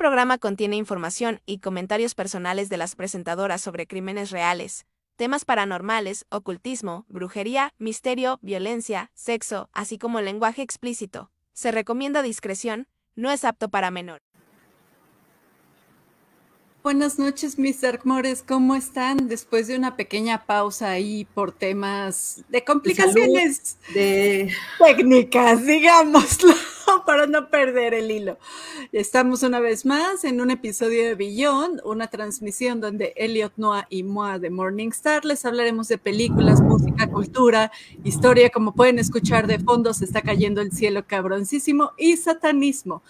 programa contiene información y comentarios personales de las presentadoras sobre crímenes reales, temas paranormales, ocultismo, brujería, misterio, violencia, sexo, así como lenguaje explícito. Se recomienda discreción, no es apto para menor. Buenas noches, mis Darkmores. ¿Cómo están? Después de una pequeña pausa ahí por temas de complicaciones de técnicas, digámoslo, para no perder el hilo. Estamos una vez más en un episodio de Beyond, una transmisión donde Elliot Noah y Moa de Morningstar les hablaremos de películas, música, cultura, historia. Como pueden escuchar de fondo, se está cayendo el cielo cabroncísimo y satanismo.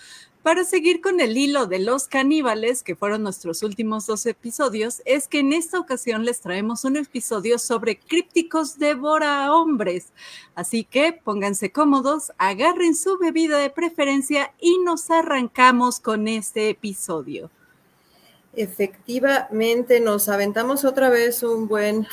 Para seguir con el hilo de los caníbales, que fueron nuestros últimos dos episodios, es que en esta ocasión les traemos un episodio sobre crípticos devora hombres. Así que pónganse cómodos, agarren su bebida de preferencia y nos arrancamos con este episodio. Efectivamente, nos aventamos otra vez un buen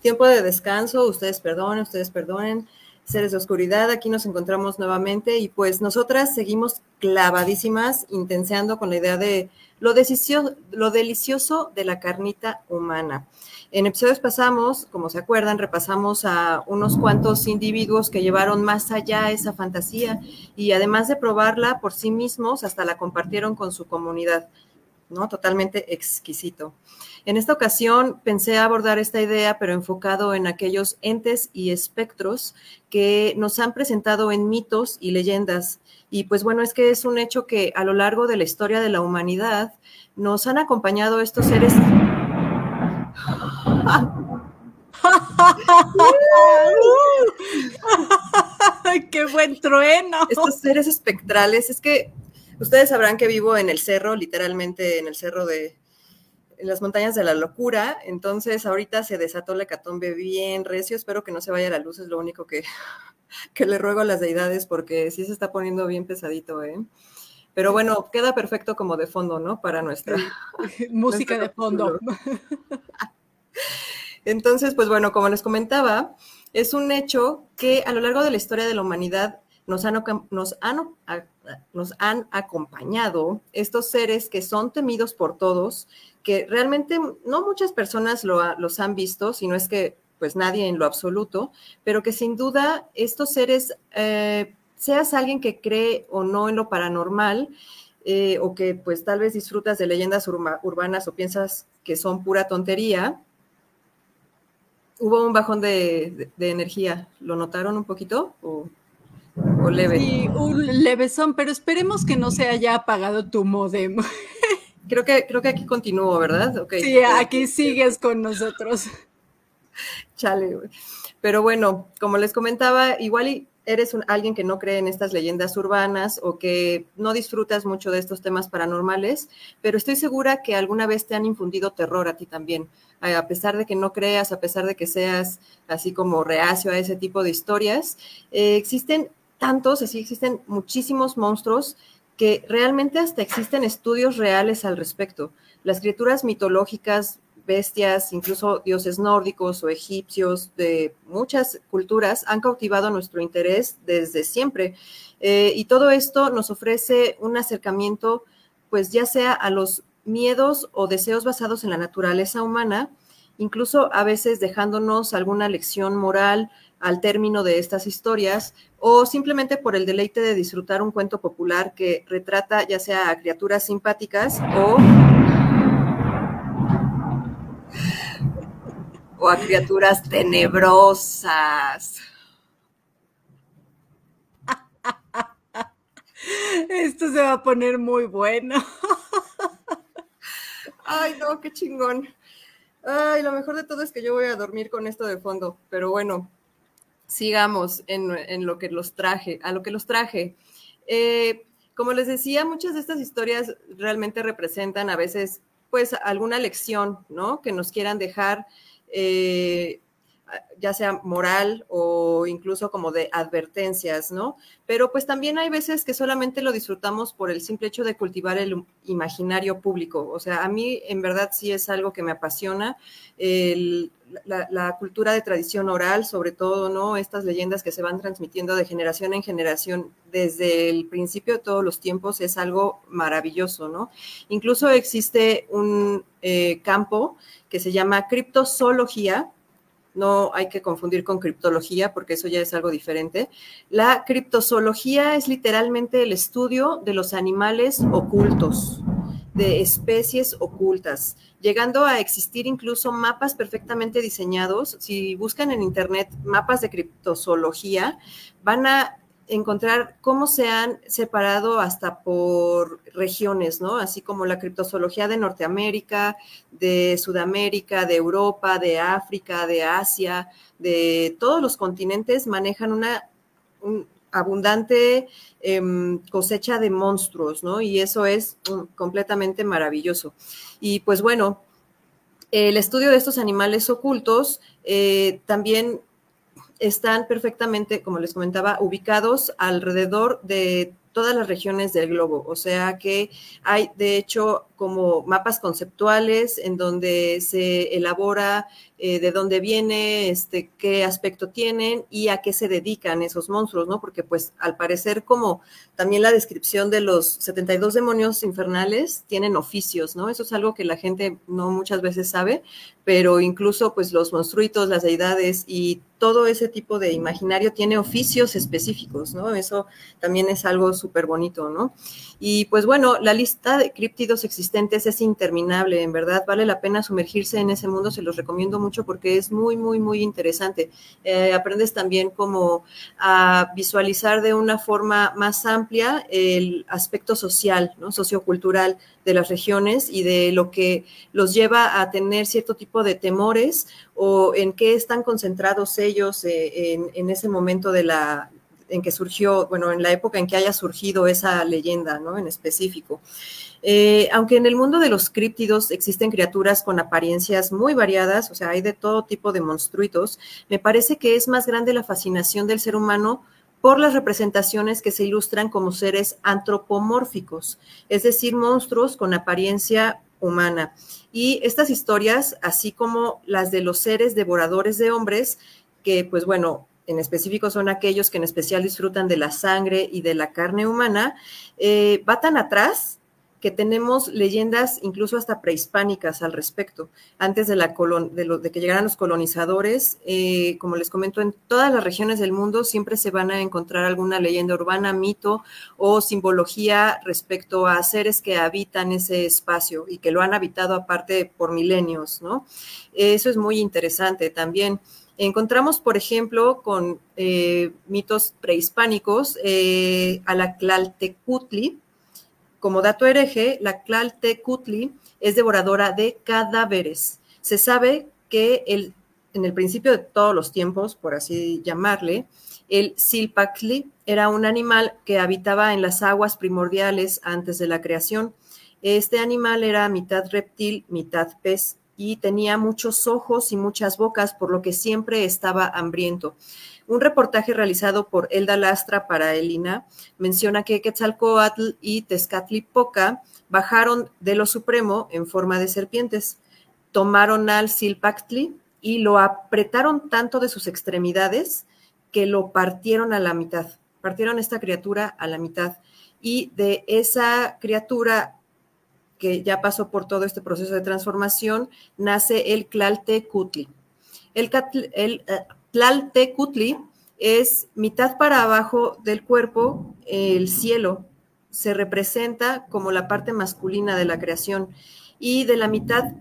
tiempo de descanso. Ustedes perdonen, ustedes perdonen seres de oscuridad. Aquí nos encontramos nuevamente y pues nosotras seguimos clavadísimas, intenseando con la idea de lo, lo delicioso de la carnita humana. En episodios pasamos, como se acuerdan, repasamos a unos cuantos individuos que llevaron más allá esa fantasía y además de probarla por sí mismos, hasta la compartieron con su comunidad, ¿no? Totalmente exquisito. En esta ocasión pensé abordar esta idea, pero enfocado en aquellos entes y espectros que nos han presentado en mitos y leyendas. Y pues bueno, es que es un hecho que a lo largo de la historia de la humanidad nos han acompañado estos seres. ¡Qué buen trueno! Estos seres espectrales, es que ustedes sabrán que vivo en el cerro, literalmente en el cerro de, en las montañas de la locura. Entonces, ahorita se desató la hecatombe bien recio. Espero que no se vaya la luz, es lo único que, que le ruego a las deidades, porque sí se está poniendo bien pesadito, ¿eh? Pero bueno, queda perfecto como de fondo, ¿no? Para nuestra música de fondo. Entonces, pues bueno, como les comentaba, es un hecho que a lo largo de la historia de la humanidad nos han, nos han, nos han acompañado estos seres que son temidos por todos, que realmente no muchas personas los han visto, sino es que pues nadie en lo absoluto, pero que sin duda estos seres, eh, seas alguien que cree o no en lo paranormal, eh, o que pues tal vez disfrutas de leyendas urbanas o piensas que son pura tontería, hubo un bajón de, energía. ¿Lo notaron un poquito? ¿O, o leve? Sí, un levesón, pero esperemos que no se haya apagado tu modem. creo que, creo que aquí continúo, ¿verdad? Sí, aquí sigues con nosotros. Chale, güey. Pero bueno, como les comentaba, igual eres un, alguien que no cree en estas leyendas urbanas o que no disfrutas mucho de estos temas paranormales, pero estoy segura que alguna vez te han infundido terror a ti también. A pesar de que no creas, a pesar de que seas así como reacio a ese tipo de historias, eh, existen tantos, así existen muchísimos monstruos que realmente hasta existen estudios reales al respecto. Las criaturas mitológicas, bestias, incluso dioses nórdicos o egipcios de muchas culturas han cautivado nuestro interés desde siempre. Eh, y todo esto nos ofrece un acercamiento, pues ya sea a los miedos o deseos basados en la naturaleza humana, incluso a veces dejándonos alguna lección moral al término de estas historias o simplemente por el deleite de disfrutar un cuento popular que retrata ya sea a criaturas simpáticas o, o a criaturas tenebrosas. Esto se va a poner muy bueno. Ay, no, qué chingón. Ay, lo mejor de todo es que yo voy a dormir con esto de fondo, pero bueno, sigamos en, lo que los traje, a lo que los traje. Eh, como les decía, muchas de estas historias realmente representan a veces, pues, alguna lección, ¿no? Que nos quieran dejar. Eh, ya sea moral o incluso como de advertencias, ¿no? Pero pues también hay veces que solamente lo disfrutamos por el simple hecho de cultivar el imaginario público. O sea, a mí en verdad sí es algo que me apasiona. la, cultura de tradición oral, sobre todo, ¿no? Estas leyendas que se van transmitiendo de generación en generación desde el principio de todos los tiempos es algo maravilloso, ¿no? Incluso existe un eh, campo que se llama criptozoología, no hay que confundir con criptología porque eso ya es algo diferente. La criptozoología es literalmente el estudio de los animales ocultos, de especies ocultas, llegando a existir incluso mapas perfectamente diseñados. Si buscan en internet mapas de criptozoología, van a encontrar cómo se han separado hasta por regiones, ¿no? Así como la criptozoología de Norteamérica, de Sudamérica, de Europa, de África, de Asia, de todos los continentes manejan una abundante em, cosecha de monstruos, ¿no? Y eso es mm, completamente maravilloso. Y pues bueno, el estudio de estos animales ocultos eh, también están perfectamente, como les comentaba, ubicados alrededor de todas las regiones del globo. O sea que hay, de hecho, como mapas conceptuales en donde se elabora eh, de dónde viene, este, qué aspecto tienen y a qué se dedican esos monstruos, ¿no? Porque pues al parecer como también la descripción de los 72 demonios infernales tienen oficios, ¿no? Eso es algo que la gente no muchas veces sabe, pero incluso pues los monstruitos, las deidades y todo ese tipo de imaginario tiene oficios específicos, ¿no? Eso también es algo súper bonito, ¿no? Y pues bueno, la lista de críptidos existentes es interminable, en verdad, vale la pena sumergirse en ese mundo, se los recomiendo mucho porque es muy, muy, muy interesante. Eh, aprendes también como a visualizar de una forma más amplia el aspecto social, ¿no? sociocultural de las regiones y de lo que los lleva a tener cierto tipo de temores o en qué están concentrados ellos eh, en, ese momento de la en que surgió, bueno, en la época en que haya surgido esa leyenda, ¿no? En específico. Eh, aunque en el mundo de los críptidos existen criaturas con apariencias muy variadas, o sea, hay de todo tipo de monstruitos, me parece que es más grande la fascinación del ser humano por las representaciones que se ilustran como seres antropomórficos, es decir, monstruos con apariencia humana. Y estas historias, así como las de los seres devoradores de hombres, que pues bueno, en específico son aquellos que en especial disfrutan de la sangre y de la carne humana, eh, va tan atrás que tenemos leyendas incluso hasta prehispánicas al respecto. Antes de, la de, que llegaran los colonizadores, eh, como les comento, en todas las regiones del mundo siempre se van a encontrar alguna leyenda urbana, mito o simbología respecto a seres que habitan ese espacio y que lo han habitado aparte por milenios, ¿no? Eso es muy interesante también. Encontramos, por ejemplo, con eh, mitos prehispánicos eh, a la Tlaltecutli, como dato hereje, la Tlaltecutli es devoradora de cadáveres. Se sabe que el, en el principio de todos los tiempos, por así llamarle, el Silpactli era un animal que habitaba en las aguas primordiales antes de la creación. Este animal era mitad reptil, mitad pez y tenía muchos ojos y muchas bocas, por lo que siempre estaba hambriento. Un reportaje realizado por Elda Lastra para Elina menciona que Quetzalcoatl y Tezcatlipoca bajaron de lo supremo en forma de serpientes, tomaron al Silpactli y lo apretaron tanto de sus extremidades que lo partieron a la mitad, partieron esta criatura a la mitad. Y de esa criatura que ya pasó por todo este proceso de transformación, nace el Tlaltecutli. El, el eh, Tlaltecutli es mitad para abajo del cuerpo, el cielo se representa como la parte masculina de la creación y de la mitad,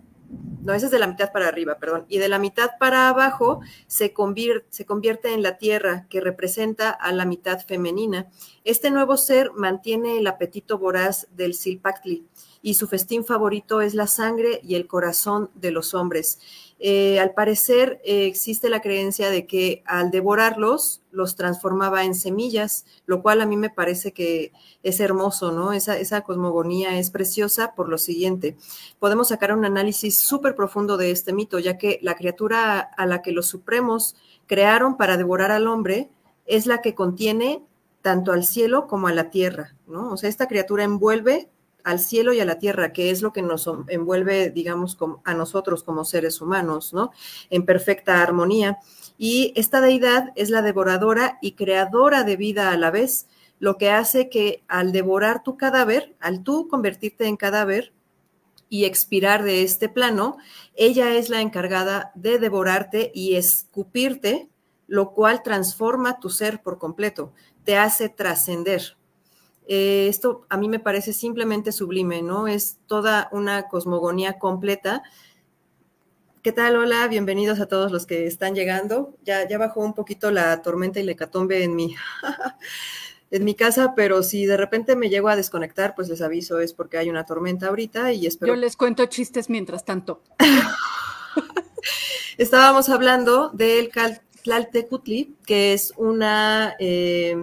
no, esa es de la mitad para arriba, perdón, y de la mitad para abajo se convierte, se convierte en la tierra que representa a la mitad femenina. Este nuevo ser mantiene el apetito voraz del Silpactli y su festín favorito es la sangre y el corazón de los hombres. eh, al parecer eh, existe la creencia de que al devorarlos los transformaba en semillas, lo cual a mí me parece que es hermoso, ¿no? Esa, esa cosmogonía es preciosa por lo siguiente. Podemos sacar un análisis súper profundo de este mito, ya que la criatura a la que los supremos crearon para devorar al hombre es la que contiene tanto al cielo como a la tierra, ¿no? O sea, esta criatura envuelve al cielo y a la tierra, que es lo que nos envuelve, digamos, a nosotros como seres humanos, ¿no? En perfecta armonía. Y esta deidad es la devoradora y creadora de vida a la vez, lo que hace que al devorar tu cadáver, al tú convertirte en cadáver y expirar de este plano, ella es la encargada de devorarte y escupirte, lo cual transforma tu ser por completo, te hace trascender, eh, esto a mí me parece simplemente sublime, ¿no? Es toda una cosmogonía completa. ¿Qué tal? Hola, bienvenidos a todos los que están llegando. Ya, ya bajó un poquito la tormenta y la hecatombe en mi, en mi casa, pero si de repente me llego a desconectar, pues les aviso, es porque hay una tormenta ahorita y espero. Yo les cuento chistes mientras tanto. Estábamos hablando del Tlaltecutli, que es una. Eh,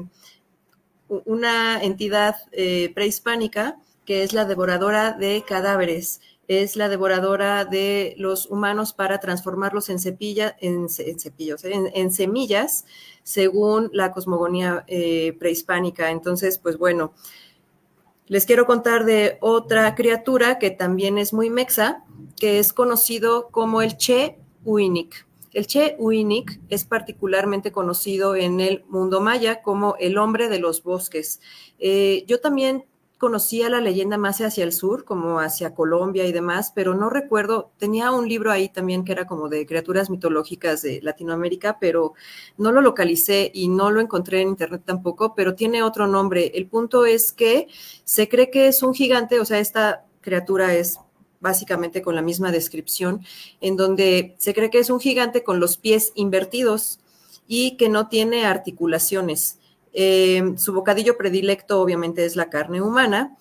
una entidad eh, prehispánica que es la devoradora de cadáveres, es la devoradora de los humanos para transformarlos en, cepilla, en, cepillos, eh, en, semillas, según la cosmogonía eh, prehispánica. Entonces, pues bueno, les quiero contar de otra criatura que también es muy mexa, que es conocido como el Che Uinik. El Che Uinik es particularmente conocido en el mundo maya como el hombre de los bosques. Eh, yo también conocía la leyenda más hacia el sur, como hacia Colombia y demás, pero no recuerdo, tenía un libro ahí también que era como de criaturas mitológicas de Latinoamérica, pero no lo localicé y no lo encontré en internet tampoco, pero tiene otro nombre. El punto es que se cree que es un gigante, o sea, esta criatura es básicamente con la misma descripción, en donde se cree que es un gigante con los pies invertidos y que no tiene articulaciones. Eh, su bocadillo predilecto obviamente es la carne humana.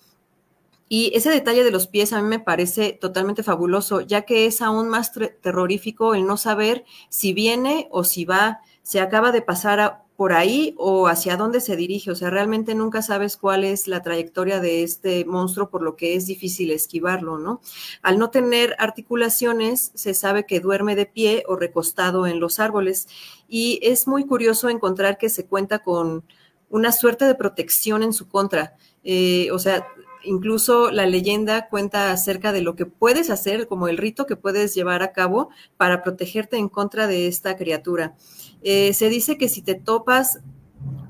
Y ese detalle de los pies a mí me parece totalmente fabuloso, ya que es aún más terrorífico el no saber si viene o si va, se acaba de pasar a por ahí o hacia dónde se dirige. O sea, realmente nunca sabes cuál es la trayectoria de este monstruo, por lo que es difícil esquivarlo, ¿no? Al no tener articulaciones, se sabe que duerme de pie o recostado en los árboles. Y es muy curioso encontrar que se cuenta con una suerte de protección en su contra. Eh, o sea, incluso la leyenda cuenta acerca de lo que puedes hacer, como el rito que puedes llevar a cabo para protegerte en contra de esta criatura. Eh, se dice que si te topas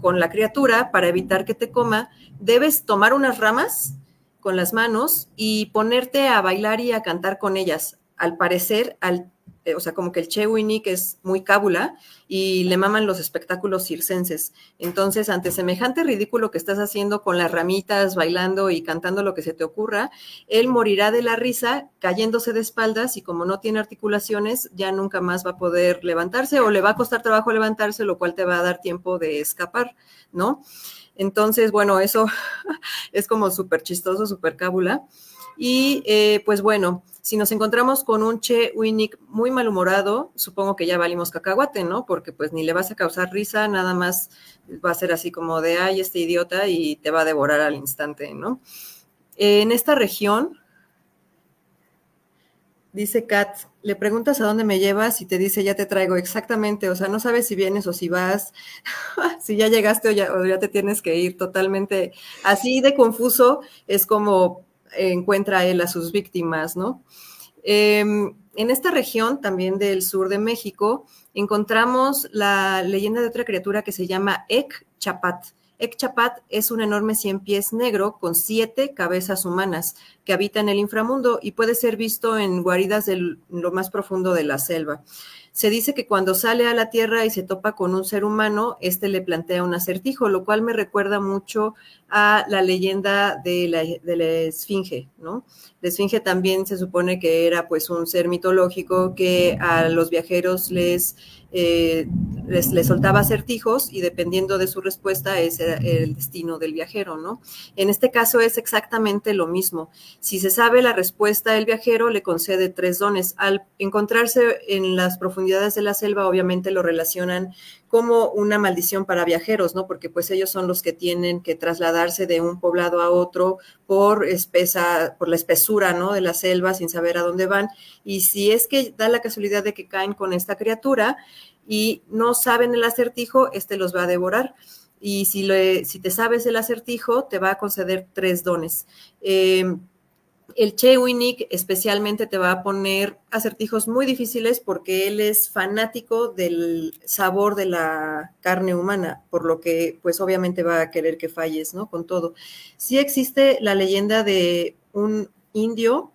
con la criatura para evitar que te coma, debes tomar unas ramas con las manos y ponerte a bailar y a cantar con ellas. Al parecer, al eh, o sea, como que el Che que es muy cábula y le maman los espectáculos circenses. Entonces, ante semejante ridículo que estás haciendo con las ramitas, bailando y cantando lo que se te ocurra, él morirá de la risa cayéndose de espaldas y como no tiene articulaciones, ya nunca más va a poder levantarse o le va a costar trabajo levantarse, lo cual te va a dar tiempo de escapar, ¿no? Entonces, bueno, eso es como súper chistoso, súper cábula. Y eh, pues bueno, si nos encontramos con un Che Winnick muy malhumorado, supongo que ya valimos cacahuate, ¿no? Porque pues ni le vas a causar risa, nada más va a ser así como de, ay, este idiota y te va a devorar al instante, ¿no? En esta región, dice Kat, le preguntas a dónde me llevas y te dice, ya te traigo exactamente, o sea, no sabes si vienes o si vas, si ya llegaste o ya, o ya te tienes que ir totalmente así de confuso, es como encuentra él a sus víctimas, ¿no? Em, en esta región, también del sur de México, encontramos la leyenda de otra criatura que se llama Ek Chapat. Chapat es un enorme cien pies negro con siete cabezas humanas que habita en el inframundo y puede ser visto en guaridas de lo más profundo de la selva. Se dice que cuando sale a la Tierra y se topa con un ser humano, este le plantea un acertijo, lo cual me recuerda mucho a la leyenda de la, Esfinge, ¿no? La también se supone que era pues un ser mitológico que a los viajeros les, eh, les, les, soltaba acertijos y dependiendo de su respuesta ese era el destino del viajero, ¿no? En este caso es exactamente lo mismo. Si se sabe la respuesta, el viajero le concede tres dones. Al encontrarse en las profundidades de la selva, obviamente lo relacionan como una maldición para viajeros, ¿no? Porque pues ellos son los que tienen que trasladarse de un poblado a otro por espesa, por la espesura, ¿no? De la selva sin saber a dónde van. Y si es que da la casualidad de que caen con esta criatura y no saben el acertijo, este los va a devorar. Y si, le, si te sabes el acertijo, te va a conceder tres dones. Eh, el Che Winnick especialmente te va a poner acertijos muy difíciles porque él es fanático del sabor de la carne humana, por lo que pues obviamente va a querer que falles, ¿no? Con todo. Sí existe la leyenda de un indio,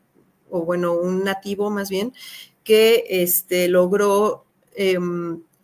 o bueno, un nativo más bien, que este, logró eh,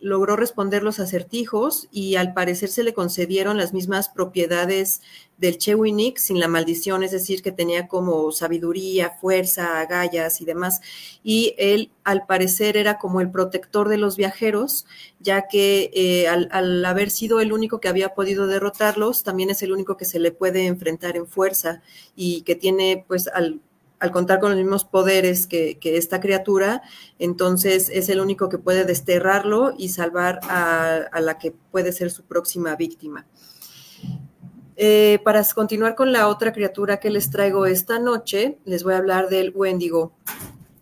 logró responder los acertijos y al parecer se le concedieron las mismas propiedades del Chewinik sin la maldición, es decir, que tenía como sabiduría, fuerza, agallas y demás. Y él al parecer era como el protector de los viajeros, ya que eh, al, al, haber sido el único que había podido derrotarlos, también es el único que se le puede enfrentar en fuerza y que tiene pues al al contar con los mismos poderes que, esta criatura, entonces es el único que puede desterrarlo y salvar a, a la que puede ser su próxima víctima. Eh, para continuar con la otra criatura que les traigo esta noche, les voy a hablar del Wendigo.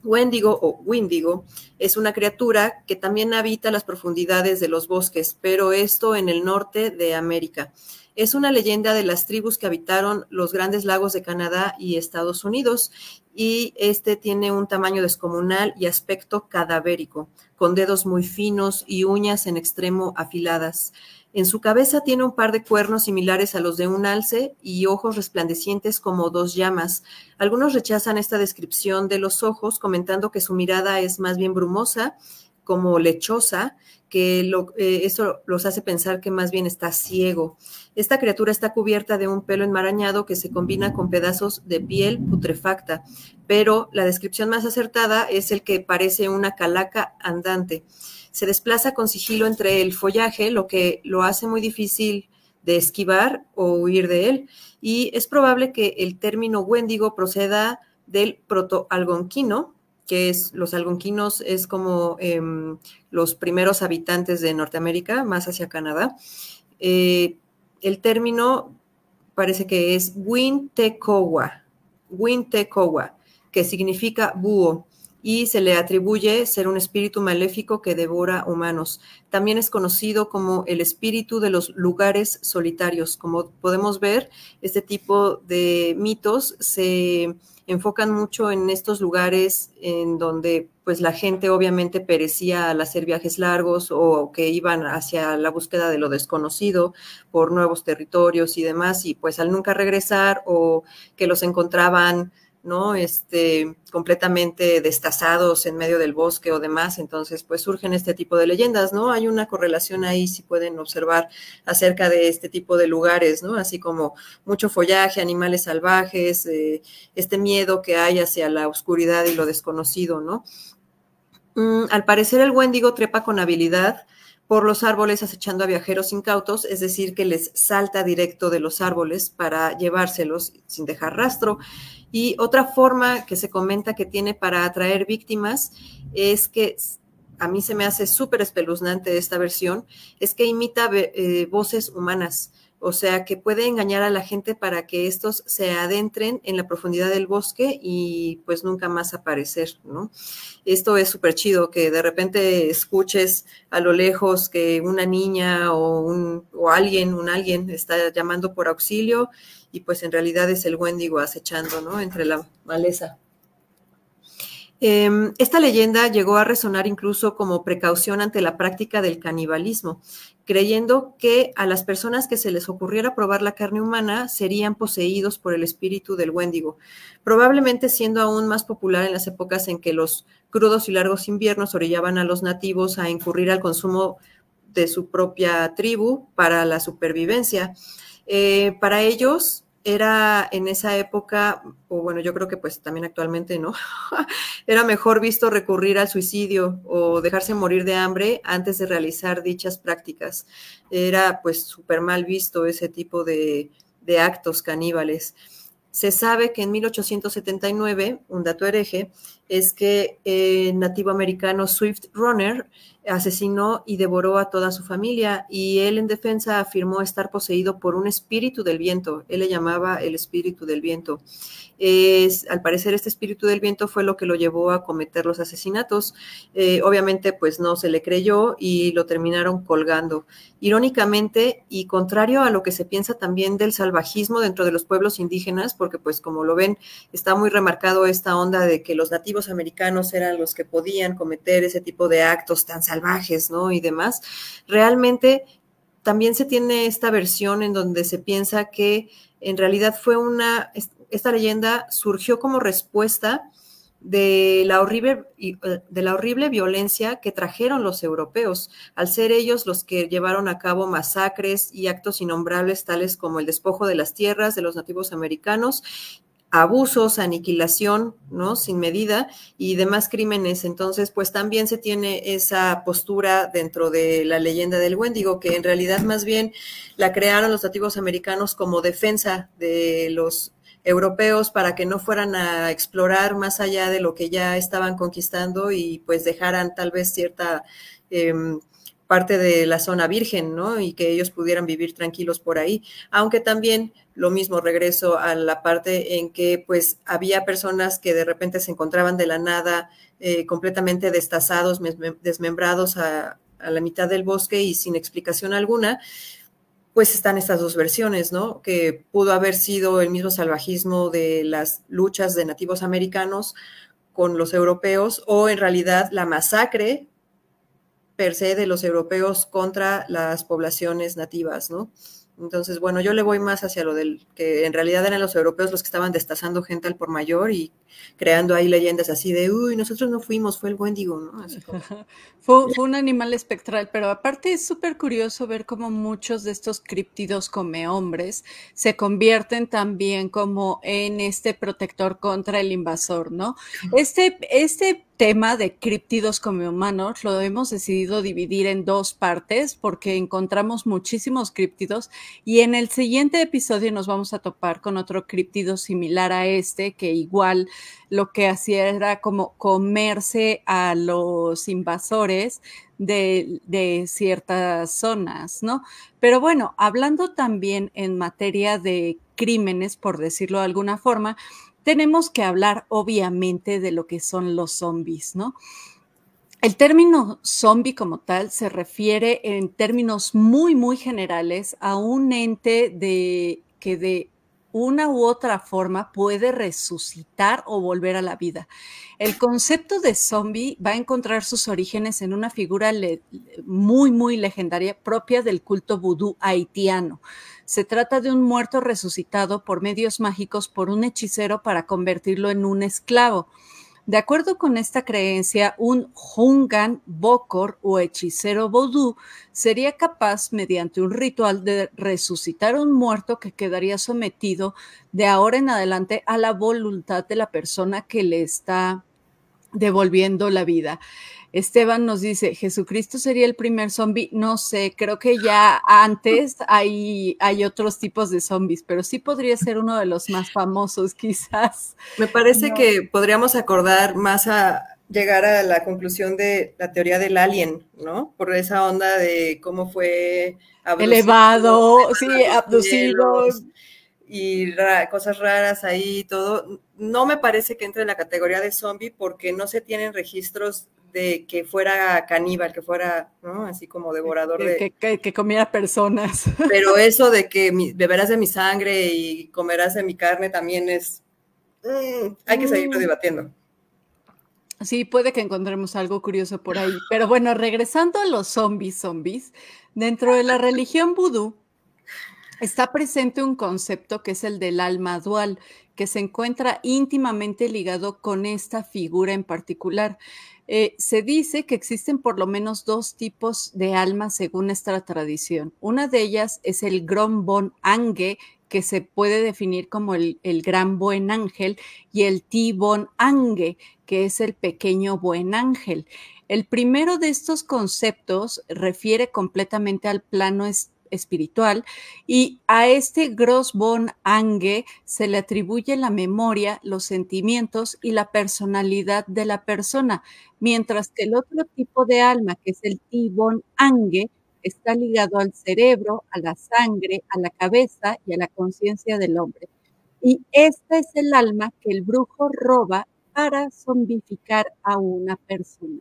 Wendigo o Windigo es una criatura que también habita las profundidades de los bosques, pero esto en el norte de América es una leyenda de las tribus que habitaron los grandes lagos de Canadá y Estados Unidos y este tiene un tamaño descomunal y aspecto cadavérico, con dedos muy finos y uñas en extremo afiladas. En su cabeza tiene un par de cuernos similares a los de un alce y ojos resplandecientes como dos llamas. Algunos rechazan esta descripción de los ojos, comentando que su mirada es más bien brumosa, como lechosa, que eh, eso los hace pensar que más bien está ciego. Esta criatura está cubierta de un pelo enmarañado que se combina con pedazos de piel putrefacta, pero la descripción más acertada es el que parece una calaca andante. Se desplaza con sigilo entre el follaje, lo que lo hace muy difícil de esquivar o huir de él, y es probable que el término Wendigo proceda del protoalgonquino, que es los algonquinos es como eh, los primeros habitantes de Norteamérica, más hacia Canadá. Eh, el término parece que es Wintecowa, Wintecowa, que significa búho y se le atribuye ser un espíritu maléfico que devora humanos. También es conocido como el espíritu de los lugares solitarios. Como podemos ver, este tipo de mitos se enfocan mucho en estos lugares en donde pues la gente obviamente perecía al hacer viajes largos o que iban hacia la búsqueda de lo desconocido por nuevos territorios y demás y pues al nunca regresar o que los encontraban ¿no? Este, completamente destazados en medio del bosque o demás, entonces pues surgen este tipo de leyendas, ¿no? Hay una correlación ahí, si pueden observar acerca de este tipo de lugares, ¿no? Así como mucho follaje, animales salvajes, eh, este miedo que hay hacia la oscuridad y lo desconocido, ¿no? Mm, al parecer el Wendigo trepa con habilidad, por los árboles acechando a viajeros incautos, es decir, que les salta directo de los árboles para llevárselos sin dejar rastro. Y otra forma que se comenta que tiene para atraer víctimas es que a mí se me hace súper espeluznante esta versión, es que imita eh, voces humanas. O sea, que puede engañar a la gente para que estos se adentren en la profundidad del bosque y pues nunca más aparecer, ¿no? Esto es súper chido, que de repente escuches a lo lejos que una niña o, un, o alguien, un alguien está llamando por auxilio y pues en realidad es el Wendigo acechando, ¿no? Entre la maleza. Eh, esta leyenda llegó a resonar incluso como precaución ante la práctica del canibalismo, creyendo que a las personas que se les ocurriera probar la carne humana serían poseídos por el espíritu del Wendigo, probablemente siendo aún más popular en las épocas en que los crudos y largos inviernos orillaban a los nativos a incurrir al consumo de su propia tribu para la supervivencia. Eh, para ellos, era en esa época, o bueno, yo creo que pues también actualmente, ¿no? era mejor visto recurrir al suicidio o dejarse morir de hambre antes de realizar dichas prácticas. Era pues súper mal visto ese tipo de, de actos caníbales. Se sabe que en 1879, un dato hereje, es que el nativo americano Swift Runner asesinó y devoró a toda su familia y él en defensa afirmó estar poseído por un espíritu del viento. Él le llamaba el espíritu del viento. Es, al parecer este espíritu del viento fue lo que lo llevó a cometer los asesinatos. Eh, obviamente pues no se le creyó y lo terminaron colgando. Irónicamente y contrario a lo que se piensa también del salvajismo dentro de los pueblos indígenas, porque pues como lo ven está muy remarcado esta onda de que los nativos americanos eran los que podían cometer ese tipo de actos tan salvajes, ¿no? Y demás. Realmente también se tiene esta versión en donde se piensa que en realidad fue una, esta leyenda surgió como respuesta de la, horrible, eh, de la horrible violencia que trajeron los europeos, al ser ellos los que llevaron a cabo masacres y actos innombrables tales como el despojo de las tierras de los nativos americanos abusos, aniquilación, ¿no? Sin medida y demás crímenes. Entonces, pues también se tiene esa postura dentro de la leyenda del Wendigo, que en realidad más bien la crearon los nativos americanos como defensa de los europeos para que no fueran a explorar más allá de lo que ya estaban conquistando y pues dejaran tal vez cierta em, parte de la zona virgen, ¿no? Y que ellos pudieran vivir tranquilos por ahí, aunque también lo mismo regreso a la parte en que pues había personas que de repente se encontraban de la nada eh, completamente destazados, desmembrados a, a la mitad del bosque y sin explicación alguna, pues están estas dos versiones, ¿no? Que pudo haber sido el mismo salvajismo de las luchas de nativos americanos con los europeos o en realidad la masacre per se de los europeos contra las poblaciones nativas, ¿no? Entonces, bueno, yo le voy más hacia lo del que en realidad eran los europeos los que estaban destazando gente al por mayor y creando ahí leyendas así de, uy, nosotros no fuimos, fue el Wendigo, ¿no? fue, fue, un animal espectral, pero aparte es súper curioso ver cómo muchos de estos críptidos come hombres se convierten también como en este protector contra el invasor, ¿no? Este, este tema de críptidos como humanos lo hemos decidido dividir en dos partes porque encontramos muchísimos críptidos y en el siguiente episodio nos vamos a topar con otro críptido similar a este que igual lo que hacía era como comerse a los invasores de, de ciertas zonas, ¿no? Pero bueno, hablando también en materia de crímenes, por decirlo de alguna forma, tenemos que hablar obviamente de lo que son los zombies, ¿no? El término zombie como tal se refiere en términos muy, muy generales a un ente de, que de una u otra forma puede resucitar o volver a la vida. El concepto de zombie va a encontrar sus orígenes en una figura muy, muy legendaria propia del culto vudú haitiano. Se trata de un muerto resucitado por medios mágicos por un hechicero para convertirlo en un esclavo. De acuerdo con esta creencia, un Hungan Bokor o hechicero vodú sería capaz, mediante un ritual, de resucitar un muerto que quedaría sometido de ahora en adelante a la voluntad de la persona que le está devolviendo la vida. Esteban nos dice, Jesucristo sería el primer zombie. No sé, creo que ya antes hay, hay otros tipos de zombies, pero sí podría ser uno de los más famosos quizás. Me parece que podríamos acordar más a llegar a la conclusión de la teoría del alien, ¿no? Por esa onda de cómo fue elevado, sí, abducido y cosas raras ahí y todo. No me parece que entre en la categoría de zombie porque no se tienen registros de que fuera caníbal, que fuera, ¿no? Así como devorador de... Que, comiera personas. Pero eso de que beberás de mi sangre y comerás de mi carne también es... Mm, hay que seguirlo mm. debatiendo. Sí, puede que encontremos algo curioso por ahí. Pero bueno, regresando a los zombies, zombies, dentro de la religión vudú está presente un concepto que es el del alma dual, que se encuentra íntimamente ligado con esta figura en particular. Eh, se dice que existen por lo menos dos tipos de almas según esta tradición. Una de ellas es el Grombon Ange, que se puede definir como el, gran buen ángel, y el Tibon Ange, que es el pequeño buen ángel. El primero de estos conceptos refiere completamente al plano espiritual y a este Grossborn Ange se le atribuye la memoria, los sentimientos y la personalidad de la persona, mientras que el otro tipo de alma, que es el Tibon Ange, está ligado al cerebro, a la sangre, a la cabeza y a la conciencia del hombre. Y este es el alma que el brujo roba para zombificar a una persona.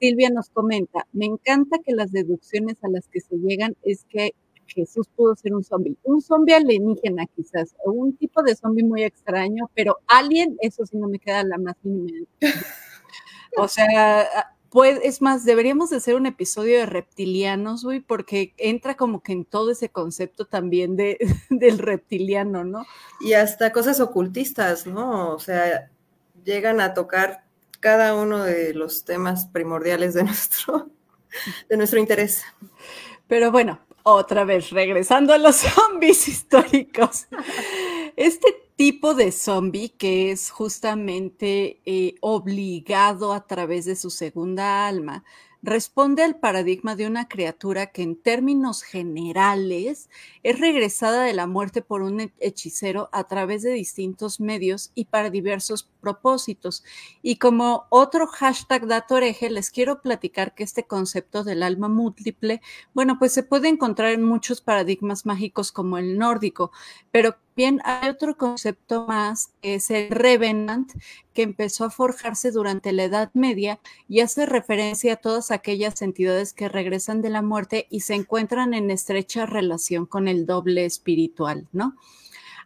Silvia nos comenta, me encanta que las deducciones a las que se llegan es que Jesús pudo ser un zombie, un zombie alienígena quizás, o un tipo de zombie muy extraño, pero alien, eso sí no me queda la más mínima. O sea, pues, es más, deberíamos de hacer un episodio de reptilianos, güey, porque entra como que en todo ese concepto también de, del reptiliano, ¿no? Y hasta cosas ocultistas, ¿no? O sea, llegan a tocar cada uno de los temas primordiales de nuestro, de nuestro interés. Pero bueno, otra vez, regresando a los zombies históricos. Este tipo de zombie que es justamente eh, obligado a través de su segunda alma responde al paradigma de una criatura que en términos generales es regresada de la muerte por un hechicero a través de distintos medios y para diversos propósitos. Y como otro hashtag dato hereje, les quiero platicar que este concepto del alma múltiple, bueno, pues se puede encontrar en muchos paradigmas mágicos como el nórdico, pero Bien, hay otro concepto más, que es el Revenant, que empezó a forjarse durante la Edad Media y hace referencia a todas aquellas entidades que regresan de la muerte y se encuentran en estrecha relación con el doble espiritual, ¿no?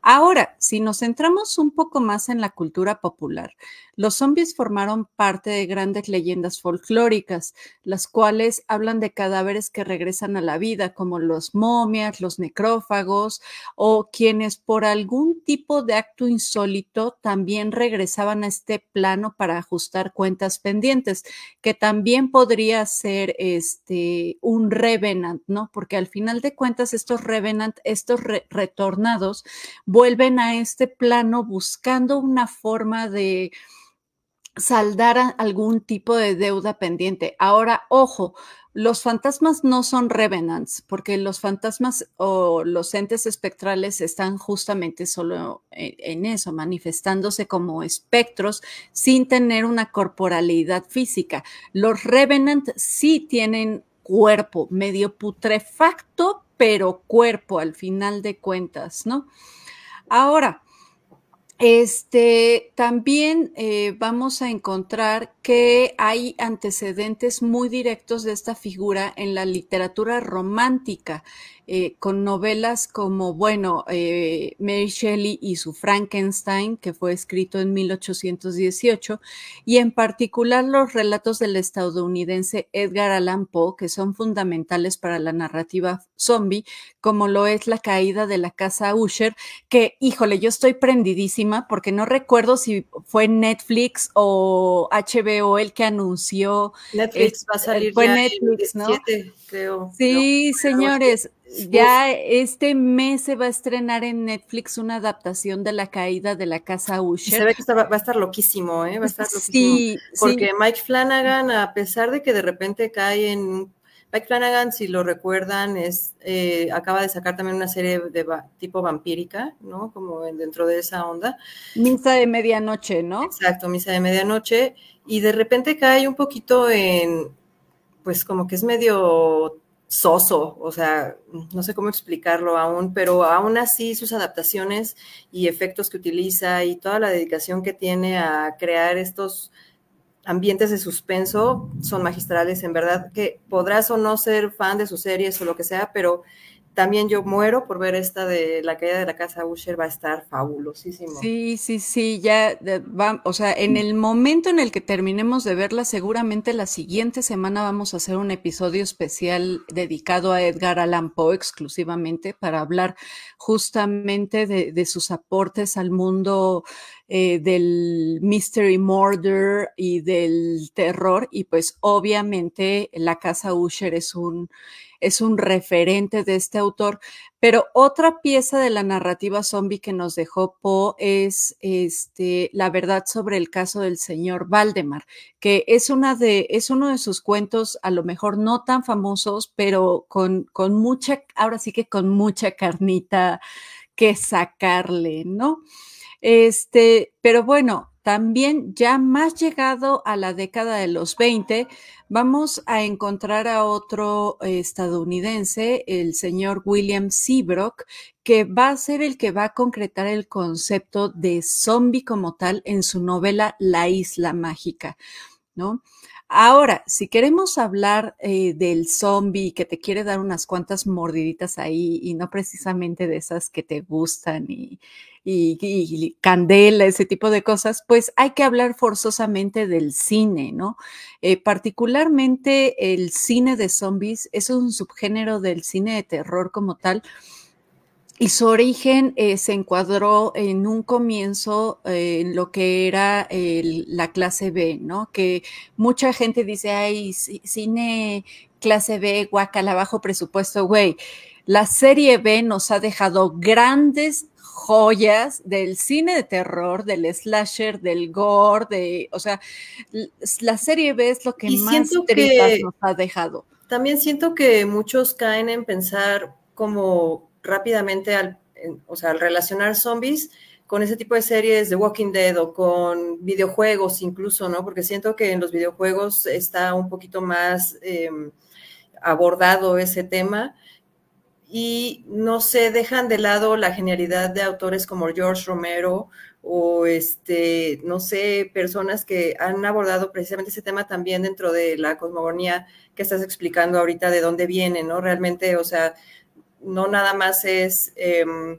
Ahora, si nos centramos un poco más en la cultura popular, los zombies formaron parte de grandes leyendas folclóricas, las cuales hablan de cadáveres que regresan a la vida, como los momias, los necrófagos, o quienes por algún tipo de acto insólito también regresaban a este plano para ajustar cuentas pendientes, que también podría ser este un revenant, ¿no? Porque al final de cuentas estos revenant, estos retornados vuelven a este plano buscando una forma de saldar algún tipo de deuda pendiente. Ahora, ojo, los fantasmas no son revenants, porque los fantasmas o los entes espectrales están justamente solo en, eso, manifestándose como espectros sin tener una corporalidad física. Los revenants sí tienen cuerpo medio putrefacto, pero cuerpo al final de cuentas, ¿no? Ahora, este, también eh, vamos a encontrar que hay antecedentes muy directos de esta figura en la literatura romántica. Eh, con novelas como, bueno, eh, Mary Shelley y su Frankenstein, que fue escrito en 1818, y en particular los relatos del estadounidense Edgar Allan Poe, que son fundamentales para la narrativa zombie, como lo es La caída de la casa Usher, que, híjole, yo estoy prendidísima porque no recuerdo si fue Netflix o HBO el que anunció. Netflix va a salir fue Netflix, ¿no? creo. Sí, señores ya este mes se va a estrenar en Netflix una adaptación de la caída de la casa Usher. Se ve que va a estar loquísimo, ¿eh? Va a estar loquísimo. Sí, porque Mike Flanagan, a pesar de que de repente cae en... Mike Flanagan, si lo recuerdan, es eh, acaba de sacar también una serie de tipo vampírica, ¿no? Como dentro de esa onda. Misa de medianoche, ¿no? Exacto, misa de medianoche. Y de repente cae un poquito en, pues como que es medio soso, o sea, no sé cómo explicarlo aún, pero aún así sus adaptaciones y efectos que utiliza y toda la dedicación que tiene a crear estos ambientes de suspenso son magistrales, en verdad que podrás o no ser fan de sus series o lo que sea, pero también yo muero por ver esta de la caída de la casa Usher, va a estar fabulosísimo. Sí, sí, sí, ya, va, o sea, en el momento en el que terminemos de verla, seguramente la siguiente semana vamos a hacer un episodio especial dedicado a Edgar Allan Poe exclusivamente para hablar justamente de, sus aportes al mundo eh, del mystery murder y del terror. Y pues obviamente la casa Usher es un, es un referente de este autor. Pero otra pieza de la narrativa zombie que nos dejó Poe es este, la verdad sobre el caso del señor Valdemar, que es, una de, es uno de sus cuentos, a lo mejor no tan famosos, pero con, con mucha, ahora sí que con mucha carnita que sacarle, ¿no? Este, pero bueno, también ya más llegado a la década de los 20, vamos a encontrar a otro estadounidense, el señor William Seabrook, que va a ser el que va a concretar el concepto de zombie como tal en su novela La Isla Mágica, ¿no? Ahora, si queremos hablar eh, del zombie que te quiere dar unas cuantas mordiditas ahí y no precisamente de esas que te gustan y, y, candela, ese tipo de cosas, pues hay que hablar forzosamente del cine, ¿no? Eh, particularmente el cine de zombies es un subgénero del cine de terror como tal. Y su origen eh, se encuadró en un comienzo eh, en lo que era la clase B, ¿no? Que mucha gente dice, ay, cine clase B, guacala, bajo presupuesto, güey. La serie B nos ha dejado grandes joyas del cine de terror, del slasher, del gore, de, o sea, la serie B es lo que más tripas nos ha dejado. También siento que muchos caen en pensar como rápidamente al, o sea, al relacionar zombies con ese tipo de series de Walking Dead o con videojuegos incluso, ¿no? Porque siento que en los videojuegos está un poquito más em, abordado ese tema y no se dejan de lado la genialidad de autores como George Romero o este, no sé, personas que han abordado precisamente ese tema también dentro de la cosmogonía que estás explicando ahorita de dónde viene, ¿no? Realmente, o sea, no nada más es em,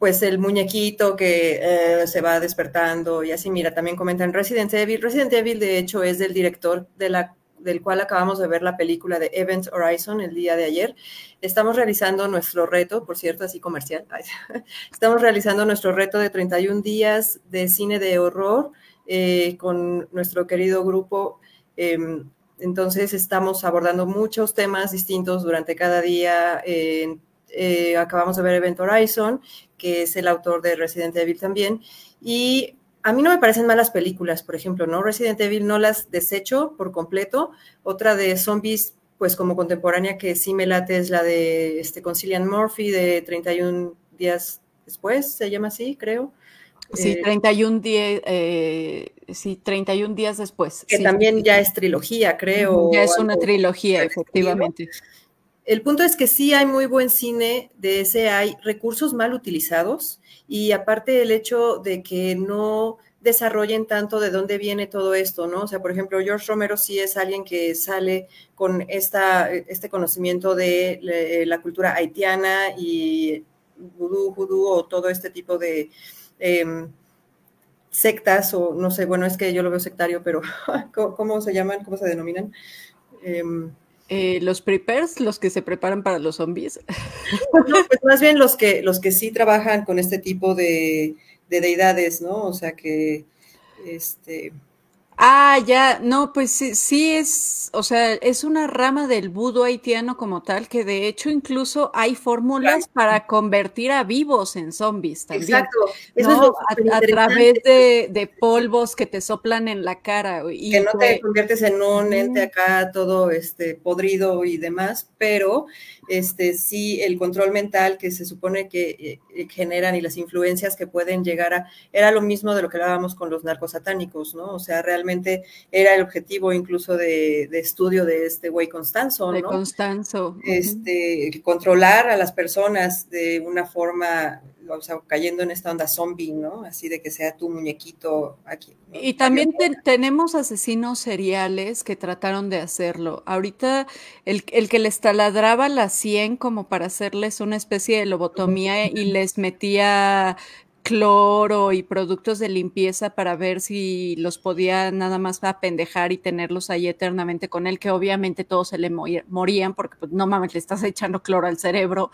pues el muñequito que eh, se va despertando y así, mira, también comentan Resident Evil. Resident Evil, de hecho, es del director de la del cual acabamos de ver la película de Event Horizon el día de ayer. Estamos realizando nuestro reto, por cierto, así comercial. Estamos realizando nuestro reto de 31 días de cine de horror eh, con nuestro querido grupo. Em, entonces estamos abordando muchos temas distintos durante cada día. Eh, acabamos de ver Event Horizon, que es el autor de Resident Evil también. Y a mí no me parecen malas películas, por ejemplo, ¿no? Resident Evil no las desecho por completo. Otra de zombies, pues como contemporánea que sí me late es la de este, Concilian Murphy de 31 días después, se llama así, creo. Sí, 31, días, eh, sí, 31 días después. Que también ya es trilogía, creo. Ya es una trilogía, efectivamente. El punto es que sí hay muy buen cine de ese, hay recursos mal utilizados y aparte el hecho de que no desarrollen tanto de dónde viene todo esto, ¿no? O sea, por ejemplo, George Romero sí es alguien que sale con esta, este conocimiento de la cultura haitiana y vudú, vudú o todo este tipo de em, sectas o no sé, bueno, es que yo lo veo sectario, pero ¿cómo, se llaman? ¿Cómo se denominan? Em, eh, los preppers, los que se preparan para los zombies. Pues más bien los que, los que sí trabajan con este tipo de, de deidades, ¿no? O sea que este Ah, ya, no, pues sí, sí, es, o sea, es una rama del vudú haitiano como tal, que de hecho incluso hay fórmulas para convertir a vivos en zombies también. Exacto, Eso es a, través de, polvos que te soplan en la cara. Y que no te conviertes en un ente acá todo este podrido y demás, pero este sí el control mental que se supone que eh, generan y las influencias que pueden llegar a, era lo mismo de lo que hablábamos con los narcosatánicos, ¿no? O sea, realmente era el objetivo incluso de, estudio de este güey Constanzo, ¿no? De Constanzo. Este, controlar a las personas de una forma, o sea, cayendo en esta onda zombie, ¿no? Así de que sea tu muñequito aquí. Y también tenemos asesinos seriales que trataron de hacerlo. Ahorita el, el que les taladraba la 100 como para hacerles una especie de lobotomía y les metía cloro y productos de limpieza para ver si los podía nada más apendejar y tenerlos ahí eternamente con él, que obviamente todos se le morían porque pues, no mames, le estás echando cloro al cerebro,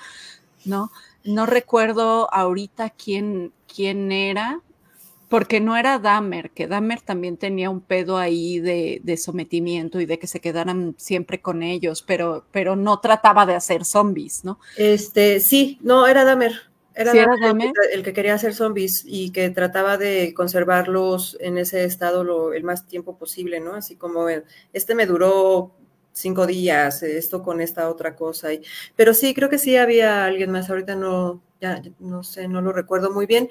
¿no? No recuerdo ahorita quién, quién era, Porque no era Dahmer, que Dahmer también tenía un pedo ahí de, de, sometimiento y de que se quedaran siempre con ellos, pero, pero no trataba de hacer zombies, ¿no? Este, sí, no, era Dahmer. Era, Dahmer, El, que quería hacer zombies y que trataba de conservarlos en ese estado lo, el más tiempo posible, ¿no? Así como este me duró cinco días, esto con esta otra cosa. Y, pero sí, creo que sí había alguien más, ahorita no, ya no sé, no lo recuerdo muy bien,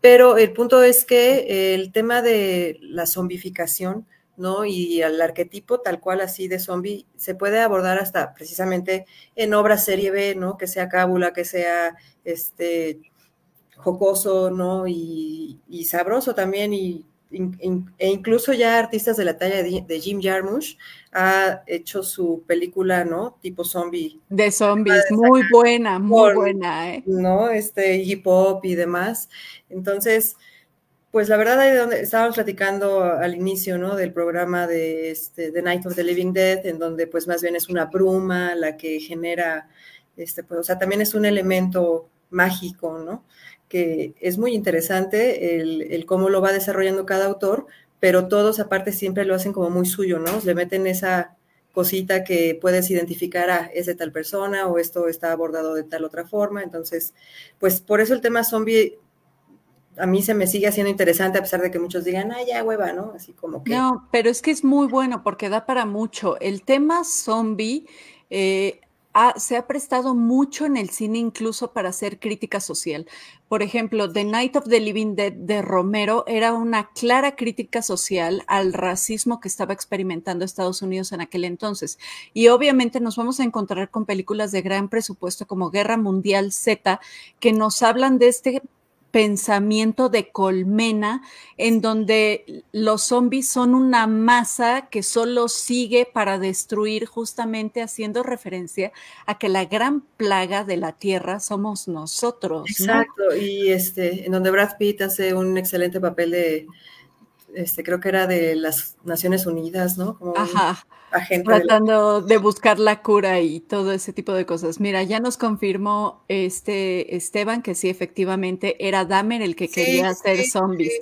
pero el punto es que el tema de la zombificación, ¿no? Y el arquetipo tal cual así de zombie se puede abordar hasta precisamente en obras serie B, ¿no? Que sea cábula, que sea este jocoso, ¿no? Y, y sabroso también y e incluso ya artistas de la talla de, Jim Jarmusch ha hecho su película, ¿no? Tipo zombie. De zombies, muy buena, muy buena, ¿eh? ¿No? Este hip hop y demás. Entonces, pues la verdad, ahí donde estábamos platicando al inicio, ¿no? Del programa de este, The Night of the Living Dead, en donde pues más bien es una bruma la que genera, este, pues, o sea, también es un elemento mágico, ¿no? Que es muy interesante el, cómo lo va desarrollando cada autor, pero todos aparte siempre lo hacen como muy suyo, ¿no? Le meten esa cosita que puedes identificar, a es de tal persona o esto está abordado de tal otra forma. Entonces, pues por eso el tema zombie a mí se me sigue haciendo interesante a pesar de que muchos digan, ah, ya hueva, ¿no? Así como que... No, pero es que es muy bueno porque da para mucho. El tema zombie... Eh, se ha prestado mucho en el cine incluso para hacer crítica social. Por ejemplo, The Night of the Living Dead de Romero era una clara crítica social al racismo que estaba experimentando Estados Unidos en aquel entonces. Y obviamente nos vamos a encontrar con películas de gran presupuesto como Guerra Mundial Z, que nos hablan de este pensamiento de colmena en donde los zombies son una masa que solo sigue para destruir justamente haciendo referencia a que la gran plaga de la tierra somos nosotros. Exacto, y este, en donde Brad Pitt hace un excelente papel de, este, creo que era de las Naciones Unidas, ¿no? Ajá. Tratando de, buscar la cura y todo ese tipo de cosas. Mira, ya nos confirmó este Esteban que sí, efectivamente, era Dahmer el que quería hacer zombies.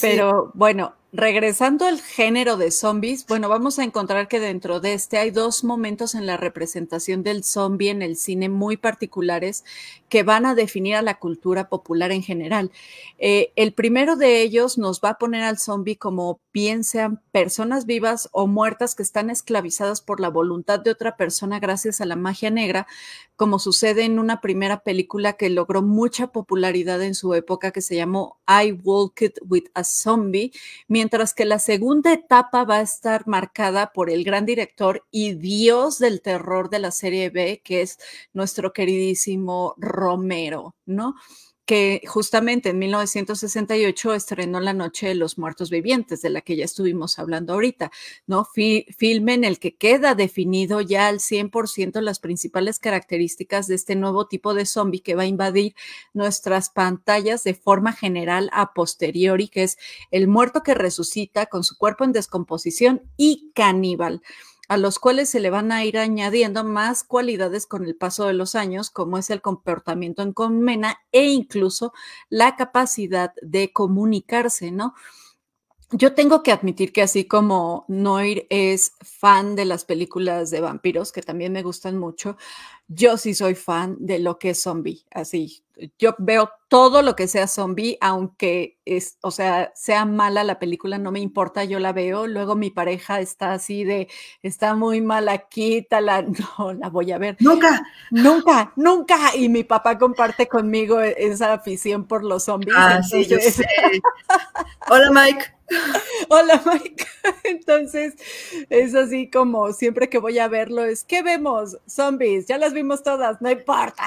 Pero bueno, regresando al género de zombies, bueno, vamos a encontrar que dentro de este hay dos momentos en la representación del zombie en el cine muy particulares que van a definir a la cultura popular en general. Eh, el primero de ellos nos va a poner al zombie como bien sean personas vivas o muertas que están esclavizadas por la voluntad de otra persona gracias a la magia negra, como sucede en una primera película que logró mucha popularidad en su época que se llamó I Walked with a Zombie, mientras que la segunda etapa va a estar marcada por el gran director y dios del terror de la serie B, que es nuestro queridísimo Romero, ¿no? Que justamente en 1968 estrenó La Noche de los Muertos Vivientes, de la que ya estuvimos hablando ahorita, ¿no? filme en el que queda definido ya al 100% las principales características de este nuevo tipo de zombie que va a invadir nuestras pantallas de forma general a posteriori, que es el muerto que resucita con su cuerpo en descomposición y caníbal a los cuales se le van a ir añadiendo más cualidades con el paso de los años, como es el comportamiento en colmena e incluso la capacidad de comunicarse, ¿no? Yo tengo que admitir que así como Noir es fan de las películas de vampiros, que también me gustan mucho, yo sí soy fan de lo que es zombie, así. Yo veo todo lo que sea zombie, aunque es, o sea, sea mala la película, no me importa, yo la veo. Luego mi pareja está así de, está muy mala, quítala, no, la voy a ver. Nunca, nunca, nunca. Y mi papá comparte conmigo e, esa afición por los zombies. Ah, sí, yo sé. Hola, Mike. Hola Mike. Entonces es así como siempre que voy a verlo es, ¿qué vemos? Zombies, ya las vimos todas, no importa.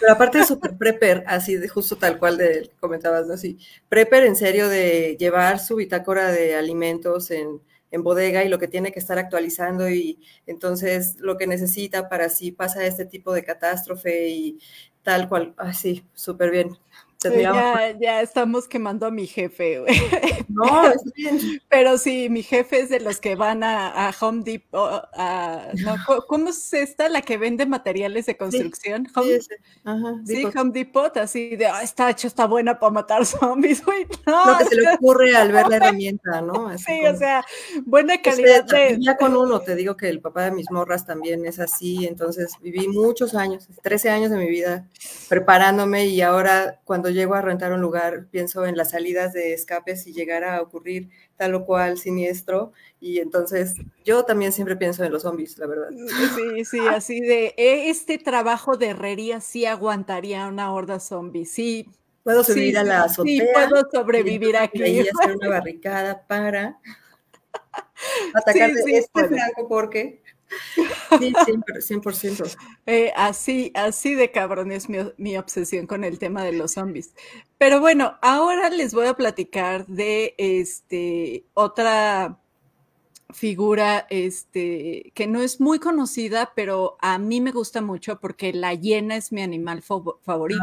Pero aparte de super prepper, así de justo tal cual de comentabas, ¿no? Así, prepper en serio de llevar su bitácora de alimentos en, en bodega y lo que tiene que estar actualizando y entonces lo que necesita para si pasa este tipo de catástrofe y tal cual, así, súper bien. Ya, ya, estamos quemando a mi jefe, güey. No, es bien. Pero sí, mi jefe es de los que van a, Home Depot. A, no, ¿Cómo es esta la que vende materiales de construcción? Sí, Home, Ajá, sí Home Depot, así de, ah, está hecho, está buena para matar zombies, güey. No, Lo que se le ocurre al ver la herramienta, ¿no? sí, o sea, buena calidad de. Ya con uno, te digo que el papá de mis morras también es así, entonces viví muchos años, 13 años de mi vida preparándome y ahora cuando llego a rentar un lugar, pienso en las salidas de escape si llegara a ocurrir tal o cual siniestro. Y entonces yo también siempre pienso en los zombies, la verdad. Sí, sí, así de e, este trabajo de herrería sí aguantaría una horda zombie, sí. Puedo subir a la azotea. Sí, puedo sobrevivir aquí. Y hacer una barricada para atacar de este flanco porque Sí, 100%. Eh, así, así de cabrón es mi, mi, obsesión con el tema de los zombies. Pero bueno, ahora les voy a platicar de este otra figura este, que no es muy conocida, pero a mí me gusta mucho porque la hiena es mi animal favorito.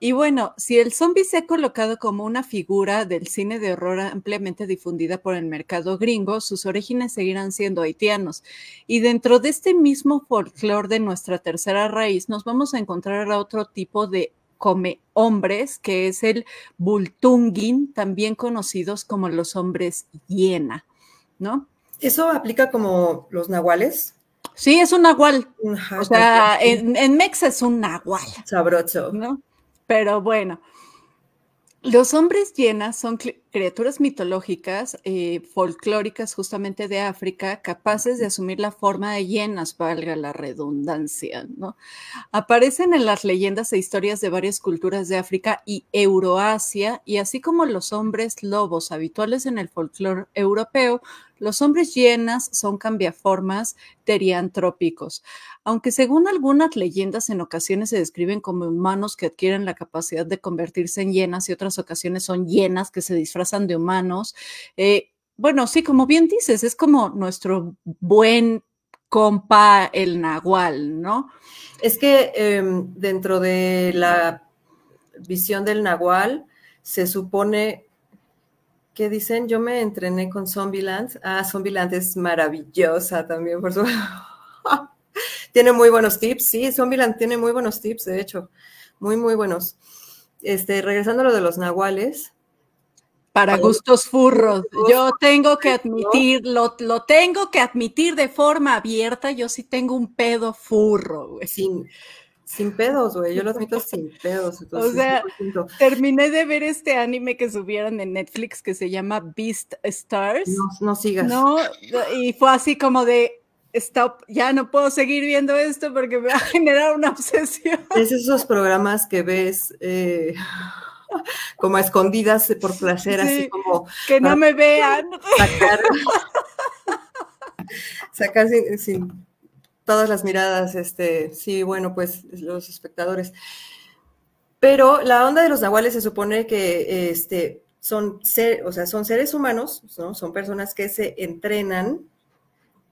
Y bueno, si el zombie se ha colocado como una figura del cine de horror ampliamente difundida por el mercado gringo, sus orígenes seguirán siendo haitianos. Y dentro de este mismo folclore de nuestra tercera raíz, nos vamos a encontrar a otro tipo de come hombres, que es el bultungin, también conocidos como los hombres hiena. ¿No? ¿Eso aplica como los nahuales? Sí, es un nahual. o sea, en, en Mex es un nahual. Sabroso. ¿No? Pero bueno, los hombres llenas son criaturas mitológicas, eh, folclóricas justamente de África, capaces de asumir la forma de llenas, valga la redundancia, ¿no? Aparecen en las leyendas e historias de varias culturas de África y Euroasia, y así como los hombres lobos habituales en el folclore europeo, los hombres llenas son cambiaformas teriantrópicos, aunque según algunas leyendas en ocasiones se describen como humanos que adquieren la capacidad de convertirse en llenas y otras ocasiones son llenas que se disfrazan de humanos. Eh, bueno, sí, como bien dices, es como nuestro buen compa el nahual, ¿no? Es que em, dentro de la visión del nahual se supone que dicen, yo me entrené con Zombieland. Ah, Zombieland es maravillosa también, por supuesto. tiene muy buenos tips, sí, Zombieland tiene muy buenos tips, de hecho, muy, muy buenos. Este, regresando a lo de los nahuales. Para gustos furros, yo tengo que admitir, lo, lo, tengo que admitir de forma abierta, yo sí tengo un pedo furro, güey. Sin pedos, güey, yo lo admito sin pedos. o sea, terminé de ver este anime que subieron en Netflix que se llama Beast Stars. No, no sigas. No, y fue así como de, stop, ya no puedo seguir viendo esto porque me va a generar una obsesión. Es esos programas que ves eh, como escondidas por placer, así como... Que no me vean. Sacar, sacar sin todas las miradas, este, sí, bueno, pues los espectadores. Pero la onda de los nahuales se supone que este, son, ser, o sea, son seres humanos, ¿no? son personas que se entrenan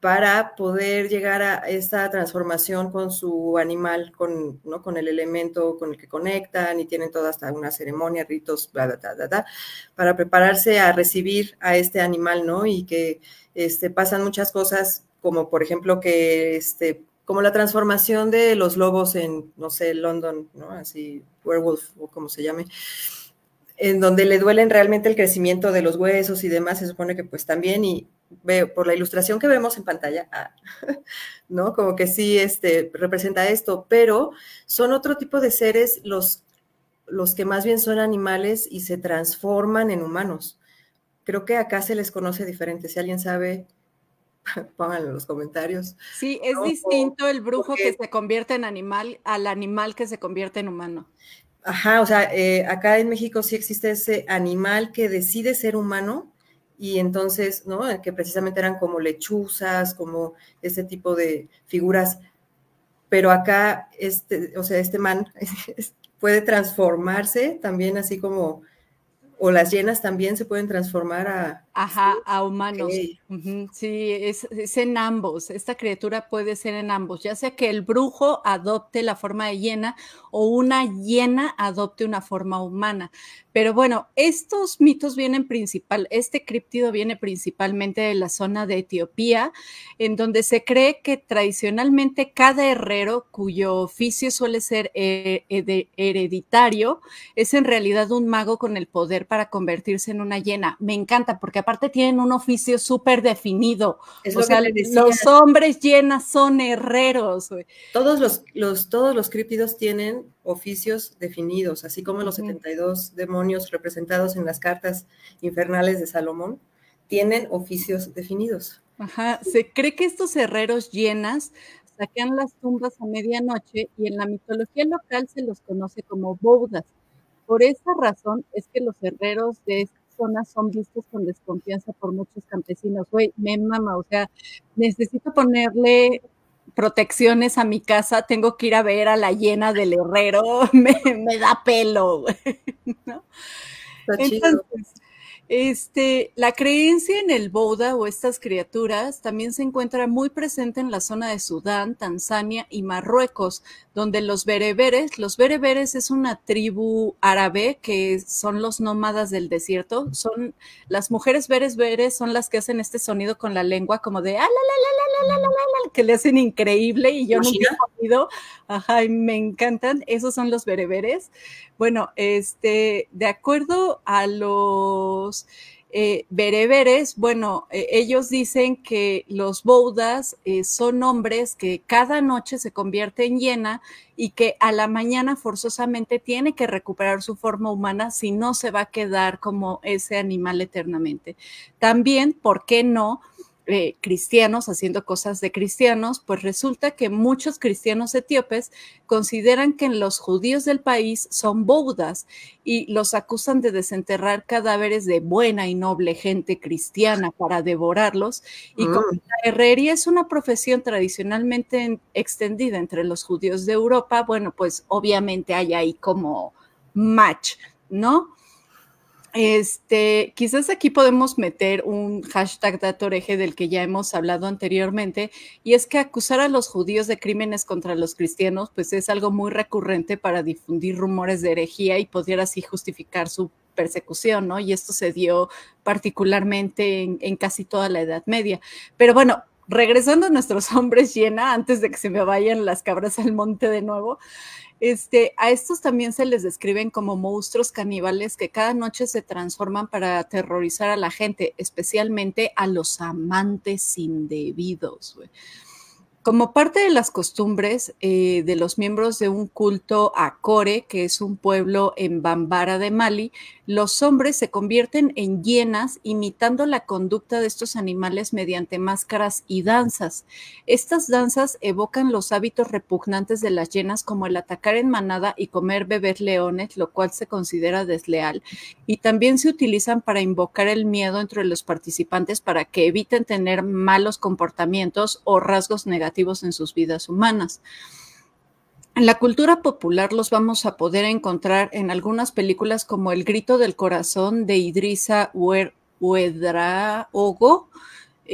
para poder llegar a esta transformación con su animal, con, ¿no? con el elemento con el que conectan y tienen toda hasta una ceremonia, ritos, bla, bla, bla, bla, para prepararse a recibir a este animal, ¿no? Y que este, pasan muchas cosas como por ejemplo que este, como la transformación de los lobos en, no sé, London, ¿no? Así, werewolf o como se llame, en donde le duelen realmente el crecimiento de los huesos y demás, se supone que pues también, y veo por la ilustración que vemos en pantalla, ah, ¿no? Como que sí este, representa esto, pero son otro tipo de seres los, los que más bien son animales y se transforman en humanos. Creo que acá se les conoce diferente. Si alguien sabe pónganlo en los comentarios. Sí, es distinto el brujo que se convierte en animal al animal que se convierte en humano. Ajá, o sea, eh, acá en México sí existe ese animal que decide ser humano y entonces, ¿no? Que precisamente eran como lechuzas, como ese tipo de figuras. Pero acá, este, o sea, este man puede transformarse también así como, o las llenas también se pueden transformar a, Ajá, a humanos. Sí, es, en ambos. Esta criatura puede ser en ambos, ya sea que el brujo adopte la forma de hiena o una hiena adopte una forma humana. Pero bueno, estos mitos vienen principal, este críptido viene principalmente de la zona de Etiopía, en donde se cree que tradicionalmente cada herrero cuyo oficio suele ser eh, hereditario es en realidad un mago con el poder para convertirse en una hiena. Me encanta porque aparte tienen un oficio súper definido. o sea, los hombres hienas son herreros. Todos los, los, todos los críptidos tienen oficios definidos, así como los 72 demonios representados en las cartas infernales de Salomón, tienen oficios definidos. Ajá, se cree que estos herreros llenas saquean las tumbas a medianoche y en la mitología local se los conoce como boudas. Por esa razón es que los herreros de esta son vistos con desconfianza por muchos campesinos. Güey, me mama, o sea, necesito ponerle protecciones a mi casa, tengo que ir a ver a la llena del herrero, me, da pelo, ¿no? Entonces, este, la creencia en el Boda o estas criaturas también se encuentra muy presente en la zona de Sudán, Tanzania y Marruecos, donde los bereberes, los bereberes es una tribu árabe que son los nómadas del desierto, son las mujeres beres son las que hacen este sonido con la lengua como de que le hacen increíble y yo nunca he oído, ajá, y me encantan, esos son los bereberes. Bueno, este, de acuerdo a los eh, bereberes, bueno, eh, ellos dicen que los boudas eh, son hombres que cada noche se convierte en hiena y que a la mañana forzosamente tiene que recuperar su forma humana si no se va a quedar como ese animal eternamente. También, ¿por qué no? Eh, cristianos haciendo cosas de cristianos, pues resulta que muchos cristianos etíopes consideran que los judíos del país son boudas y los acusan de desenterrar cadáveres de buena y noble gente cristiana para devorarlos. Y como mm. la herrería es una profesión tradicionalmente extendida entre los judíos de Europa, bueno, pues obviamente hay ahí como match, ¿no? Este, quizás aquí podemos meter un hashtag datoreje del que ya hemos hablado anteriormente, y es que acusar a los judíos de crímenes contra los cristianos, pues es algo muy recurrente para difundir rumores de herejía y poder así justificar su persecución, ¿no? Y esto se dio particularmente en, en casi toda la Edad Media. Pero bueno, regresando a nuestros hombres llena, antes de que se me vayan las cabras al monte de nuevo, este, a estos también se les describen como monstruos caníbales que cada noche se transforman para aterrorizar a la gente, especialmente a los amantes indebidos. Como parte de las costumbres eh, de los miembros de un culto a Core, que es un pueblo en Bambara de Mali, los hombres se convierten en hienas imitando la conducta de estos animales mediante máscaras y danzas. Estas danzas evocan los hábitos repugnantes de las hienas como el atacar en manada y comer beber leones, lo cual se considera desleal, y también se utilizan para invocar el miedo entre los participantes para que eviten tener malos comportamientos o rasgos negativos en sus vidas humanas. En la cultura popular los vamos a poder encontrar en algunas películas como El grito del corazón de Idrisa Uedraogo,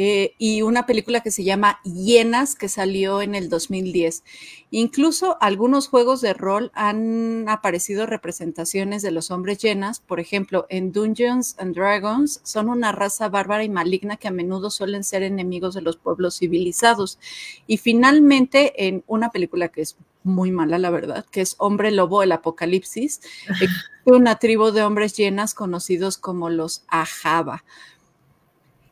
eh, y una película que se llama Hienas, que salió en el 2010. Incluso algunos juegos de rol han aparecido representaciones de los hombres llenas, por ejemplo, en Dungeons and Dragons son una raza bárbara y maligna que a menudo suelen ser enemigos de los pueblos civilizados. Y finalmente, en una película que es muy mala, la verdad, que es Hombre Lobo, el Apocalipsis, una tribu de hombres llenas conocidos como los Ajaba.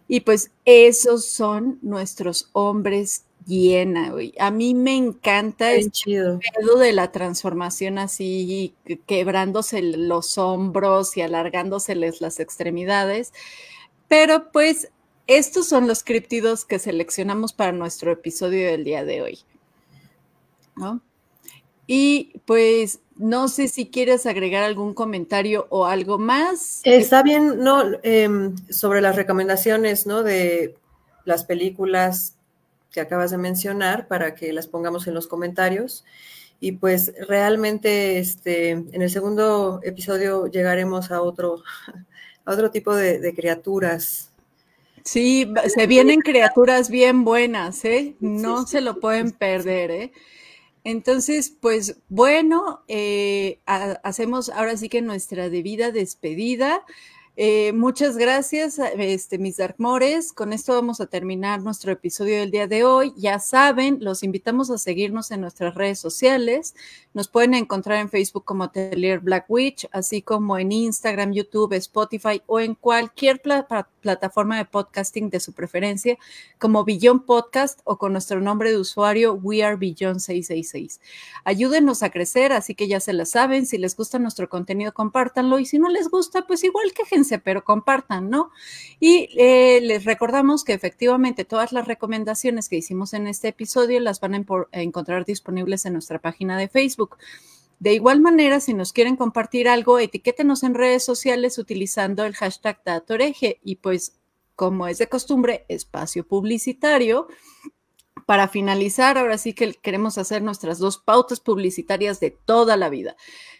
Y pues esos son nuestros hombres llena, A mí me encanta el pedo de la transformación así, quebrándose los hombros y alargándoseles las extremidades. Pero pues estos son los criptidos que seleccionamos para nuestro episodio del día de hoy. Y pues no sé si quieres agregar algún comentario o algo más. Está bien, no, em, sobre las recomendaciones, ¿no? De las películas que acabas de mencionar para que las pongamos en los comentarios. Y pues realmente este, en el segundo episodio llegaremos a otro, a otro tipo de, criaturas Sí, se vienen criaturas bien buenas, ¿eh? No se lo pueden perder, ¿eh? Entonces, pues bueno, eh, hacemos ahora sí que nuestra debida despedida. Eh, muchas gracias, este, mis Darkmores. Con esto vamos a terminar nuestro episodio del día de hoy. Ya saben, los invitamos a seguirnos en nuestras redes sociales. Nos pueden encontrar en Facebook como Atelier Black Witch, así como en Instagram, YouTube, Spotify o en cualquier plataforma de podcasting de su preferencia, como Billon Podcast o con nuestro nombre de usuario We Are Billon 666. Ayúdenos a crecer, así que ya se la saben. Si les gusta nuestro contenido, compártanlo. Y si no les gusta, pues igual quéjense, pero compartan, ¿no? Y eh, les recordamos que efectivamente todas las recomendaciones que hicimos en este episodio las van a encontrar disponibles en nuestra página de Facebook. De igual manera, si nos quieren compartir algo, etiquétenos en redes sociales utilizando el hashtag Datoreje y pues, como es de costumbre, espacio publicitario. Para finalizar, ahora sí que queremos hacer nuestras dos pautas publicitarias de toda la vida.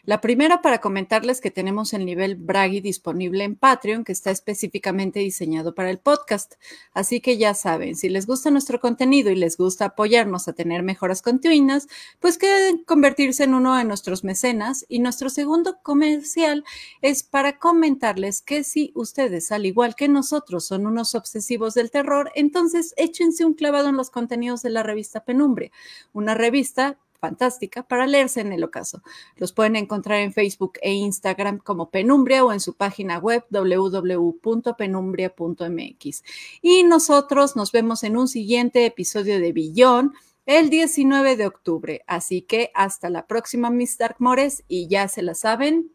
La primera para comentarles que tenemos el nivel Bragi disponible en Patreon, que está específicamente diseñado para el podcast. Así que ya saben, si les gusta nuestro contenido y les gusta apoyarnos a tener mejoras continuas, pues queden convertirse en uno de nuestros mecenas. Y nuestro segundo comercial es para comentarles que si ustedes, al igual que nosotros, son unos obsesivos del terror, entonces échense un clavado en los contenidos de la revista Penumbria, una revista fantástica para leerse en el ocaso. Los pueden encontrar en Facebook e Instagram como Penumbria o en su página web www.penumbria.mx. Y nosotros nos vemos en un siguiente episodio de Billón el 19 de octubre. Así que hasta la próxima, Miss Darkmores, y ya se la saben,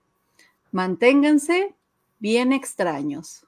manténganse bien extraños.